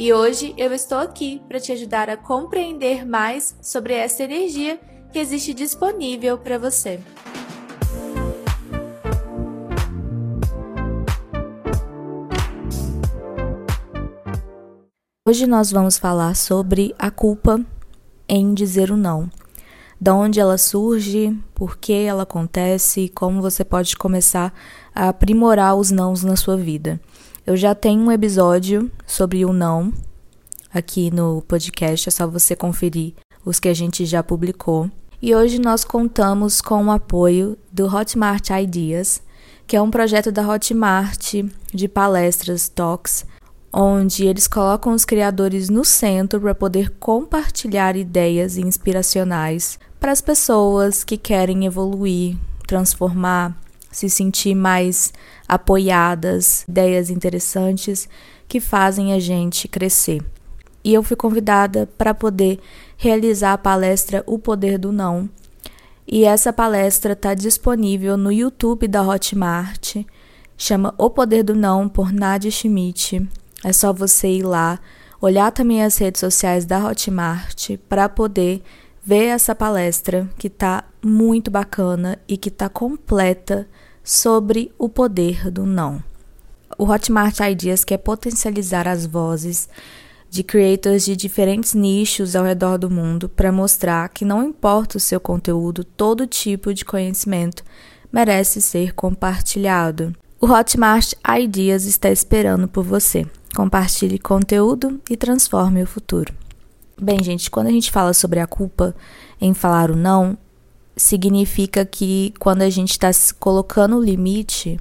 E hoje eu estou aqui para te ajudar a compreender mais sobre essa energia que existe disponível para você. Hoje nós vamos falar sobre a culpa em dizer o não. Da onde ela surge, por que ela acontece e como você pode começar a aprimorar os nãos na sua vida. Eu já tenho um episódio sobre o não aqui no podcast, é só você conferir os que a gente já publicou. E hoje nós contamos com o apoio do Hotmart Ideas, que é um projeto da Hotmart de palestras, talks, onde eles colocam os criadores no centro para poder compartilhar ideias inspiracionais para as pessoas que querem evoluir, transformar, se sentir mais apoiadas, ideias interessantes que fazem a gente crescer. E eu fui convidada para poder realizar a palestra O Poder do Não. E essa palestra está disponível no YouTube da Hotmart. Chama O Poder do Não por Nadia Schmidt. É só você ir lá, olhar também as redes sociais da Hotmart para poder ver essa palestra que está muito bacana e que está completa sobre o poder do não. O Hotmart Ideas quer potencializar as vozes de creators de diferentes nichos ao redor do mundo para mostrar que não importa o seu conteúdo, todo tipo de conhecimento merece ser compartilhado. O Hotmart Ideas está esperando por você. Compartilhe conteúdo e transforme o futuro. Bem, gente, quando a gente fala sobre a culpa em falar o não, significa que quando a gente está colocando o limite,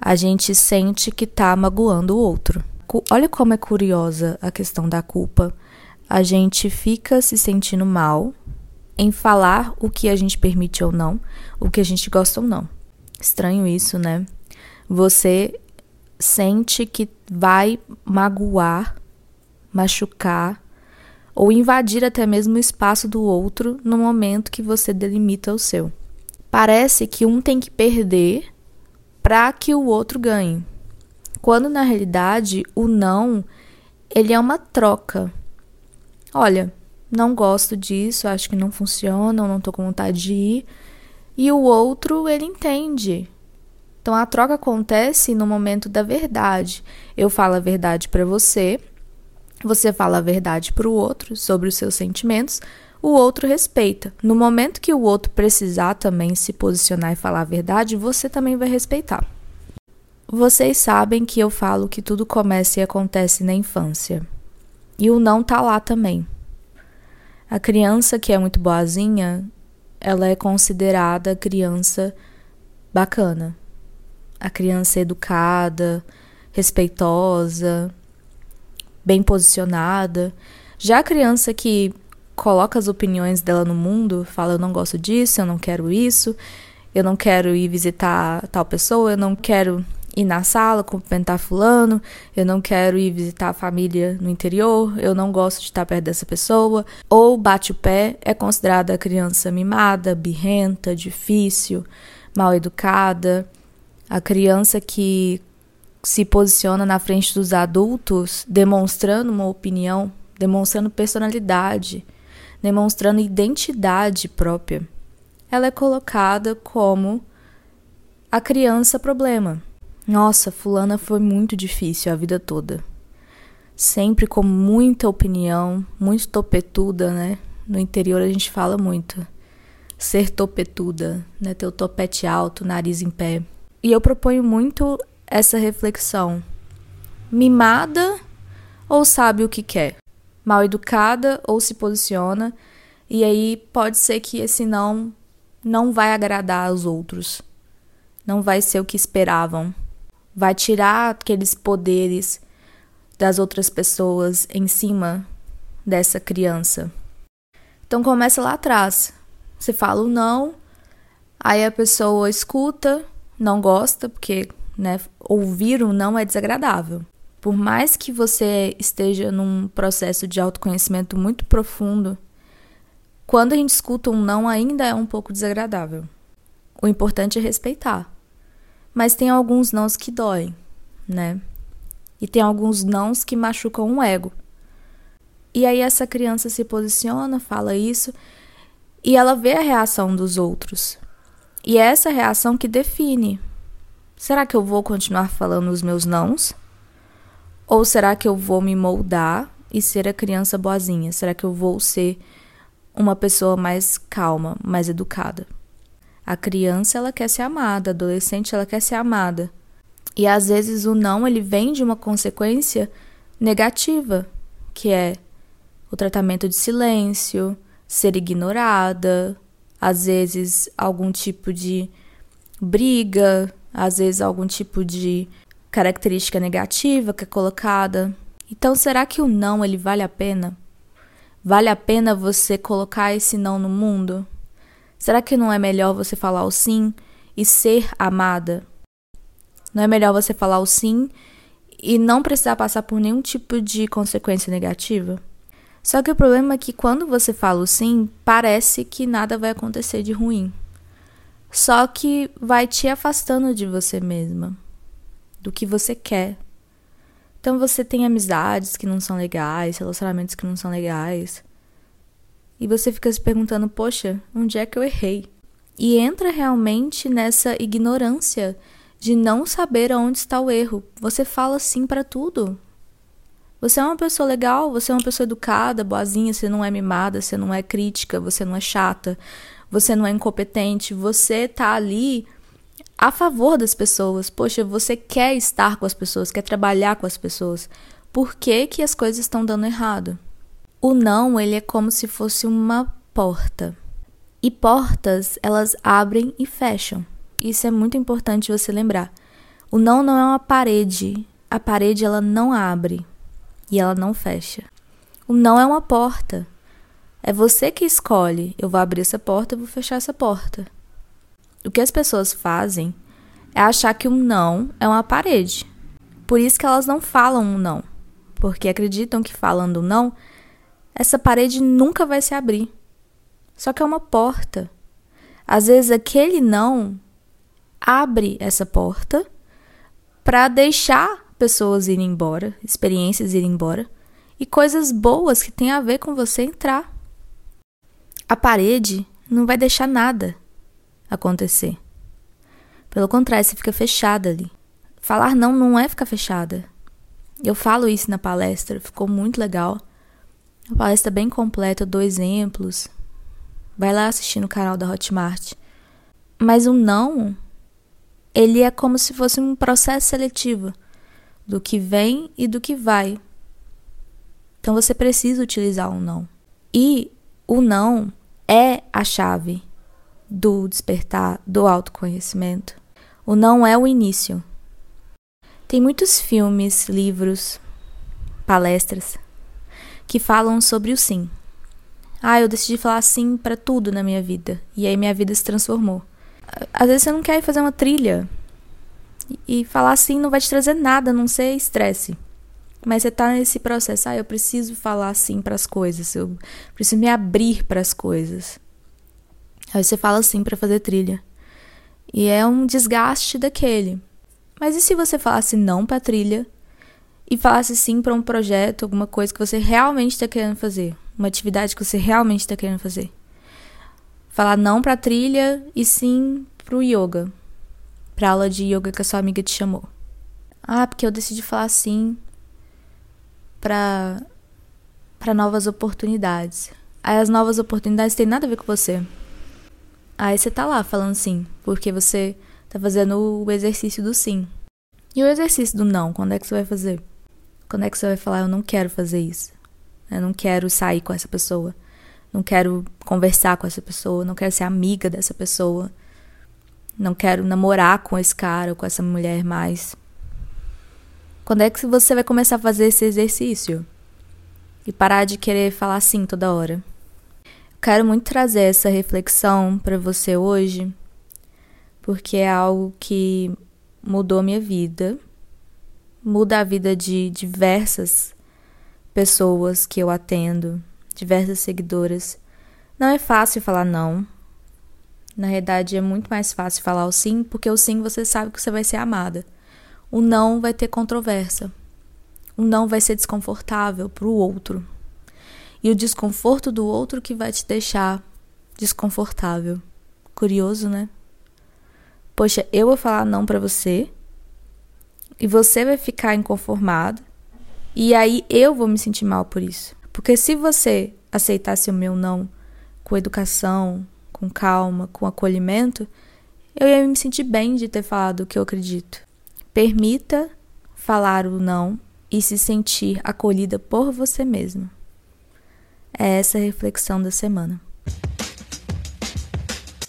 a gente sente que está magoando o outro. Olha como é curiosa a questão da culpa. A gente fica se sentindo mal em falar o que a gente permite ou não, o que a gente gosta ou não. Estranho isso, né? Você sente que vai magoar, machucar ou invadir até mesmo o espaço do outro no momento que você delimita o seu. Parece que um tem que perder para que o outro ganhe. Quando na realidade o não ele é uma troca. Olha, não gosto disso, acho que não funciona, ou não tô com vontade de ir. E o outro, ele entende. Então a troca acontece no momento da verdade. Eu falo a verdade para você, você fala a verdade para o outro sobre os seus sentimentos, o outro respeita. No momento que o outro precisar também se posicionar e falar a verdade, você também vai respeitar. Vocês sabem que eu falo que tudo começa e acontece na infância. E o não tá lá também. A criança que é muito boazinha, ela é considerada criança bacana. A criança educada, respeitosa, bem posicionada. Já a criança que coloca as opiniões dela no mundo, fala: eu não gosto disso, eu não quero isso, eu não quero ir visitar tal pessoa, eu não quero ir na sala cumprimentar fulano, eu não quero ir visitar a família no interior, eu não gosto de estar perto dessa pessoa, ou bate o pé, é considerada a criança mimada, birrenta, difícil, mal educada, a criança que se posiciona na frente dos adultos demonstrando uma opinião, demonstrando personalidade, demonstrando identidade própria, ela é colocada como a criança problema. Nossa, fulana foi muito difícil a vida toda. Sempre com muita opinião, muito topetuda, né? No interior a gente fala muito. Ser topetuda, né? Ter o topete alto, nariz em pé. E eu proponho muito essa reflexão. Mimada ou sabe o que quer? Mal educada ou se posiciona? E aí pode ser que esse não não vai agradar aos outros. Não vai ser o que esperavam. Vai tirar aqueles poderes das outras pessoas em cima dessa criança. Então começa lá atrás. Você fala o não, aí a pessoa escuta, não gosta, porque né, ouvir o não é desagradável. Por mais que você esteja num processo de autoconhecimento muito profundo, quando a gente escuta um não, ainda é um pouco desagradável. O importante é respeitar. Mas tem alguns nãos que doem, né? E tem alguns nãos que machucam o ego. E aí essa criança se posiciona, fala isso, e ela vê a reação dos outros. E é essa reação que define. Será que eu vou continuar falando os meus nãos? Ou será que eu vou me moldar e ser a criança boazinha? Será que eu vou ser uma pessoa mais calma, mais educada. A criança ela quer ser amada, a adolescente ela quer ser amada. E às vezes o não ele vem de uma consequência negativa, que é o tratamento de silêncio, ser ignorada, às vezes algum tipo de briga, às vezes algum tipo de característica negativa que é colocada. Então, será que o não ele vale a pena? Vale a pena você colocar esse não no mundo? Será que não é melhor você falar o sim e ser amada? Não é melhor você falar o sim e não precisar passar por nenhum tipo de consequência negativa? Só que o problema é que quando você fala o sim, parece que nada vai acontecer de ruim. Só que vai te afastando de você mesma, do que você quer, então você tem amizades que não são legais, relacionamentos que não são legais. E você fica se perguntando, poxa, onde é que eu errei? E entra realmente nessa ignorância de não saber aonde está o erro. Você fala sim para tudo. Você é uma pessoa legal, você é uma pessoa educada, boazinha, você não é mimada, você não é crítica, você não é chata, você não é incompetente, você tá ali a favor das pessoas. Poxa, você quer estar com as pessoas, quer trabalhar com as pessoas. Por que, que as coisas estão dando errado? O não, ele é como se fosse uma porta. E portas, elas abrem e fecham. Isso é muito importante você lembrar. O não não é uma parede. A parede ela não abre e ela não fecha. O não é uma porta. É você que escolhe. Eu vou abrir essa porta, eu vou fechar essa porta. O que as pessoas fazem é achar que um não é uma parede. Por isso que elas não falam um não. Porque acreditam que falando não, essa parede nunca vai se abrir. Só que é uma porta. Às vezes aquele não abre essa porta para deixar pessoas irem embora, experiências irem embora e coisas boas que têm a ver com você entrar. A parede não vai deixar nada acontecer. Pelo contrário, você fica fechada ali. Falar não não é ficar fechada. Eu falo isso na palestra, ficou muito legal. Uma palestra bem completa, dou exemplos. Vai lá assistir no canal da Hotmart. Mas o não, ele é como se fosse um processo seletivo do que vem e do que vai. Então você precisa utilizar o não. E o não é a chave do despertar, do autoconhecimento. O não é o início. Tem muitos filmes, livros, palestras que falam sobre o sim. Ah, eu decidi falar sim para tudo na minha vida e aí minha vida se transformou. Às vezes você não quer fazer uma trilha e falar sim não vai te trazer nada, a não ser estresse. Mas você tá nesse processo, ah, eu preciso falar sim para as coisas, eu preciso me abrir para as coisas. Aí você fala sim para fazer trilha. E é um desgaste daquele. Mas e se você falasse não para trilha e falasse sim para um projeto, alguma coisa que você realmente está querendo fazer, uma atividade que você realmente está querendo fazer? Falar não para trilha e sim para o yoga, para aula de yoga que a sua amiga te chamou. Ah, porque eu decidi falar sim para para novas oportunidades. Aí as novas oportunidades têm nada a ver com você. Aí você tá lá falando sim, porque você tá fazendo o exercício do sim. E o exercício do não, quando é que você vai fazer? Quando é que você vai falar, eu não quero fazer isso? Eu não quero sair com essa pessoa. Não quero conversar com essa pessoa. Não quero ser amiga dessa pessoa. Não quero namorar com esse cara ou com essa mulher mais. Quando é que você vai começar a fazer esse exercício? E parar de querer falar sim toda hora. Quero muito trazer essa reflexão para você hoje, porque é algo que mudou minha vida, muda a vida de diversas pessoas que eu atendo, diversas seguidoras. Não é fácil falar não. Na realidade, é muito mais fácil falar o sim, porque o sim você sabe que você vai ser amada. O não vai ter controvérsia. O não vai ser desconfortável para o outro. E o desconforto do outro que vai te deixar desconfortável. Curioso, né? Poxa, eu vou falar não para você e você vai ficar inconformado e aí eu vou me sentir mal por isso. Porque se você aceitasse o meu não com educação, com calma, com acolhimento, eu ia me sentir bem de ter falado o que eu acredito. Permita falar o não e se sentir acolhida por você mesma. É essa a reflexão da semana.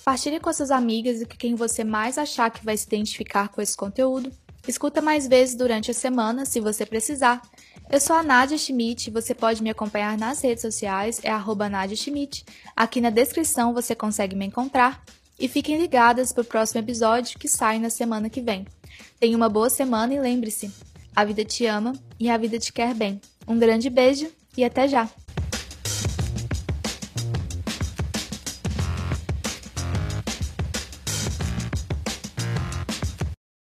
Partilhe com suas amigas e com quem você mais achar que vai se identificar com esse conteúdo. Escuta mais vezes durante a semana, se você precisar. Eu sou a Nadia Schmidt, você pode me acompanhar nas redes sociais, é arroba Nadia Schmidt. Aqui na descrição você consegue me encontrar. E fiquem ligadas para o próximo episódio que sai na semana que vem. Tenha uma boa semana e lembre-se, a vida te ama e a vida te quer bem. Um grande beijo e até já!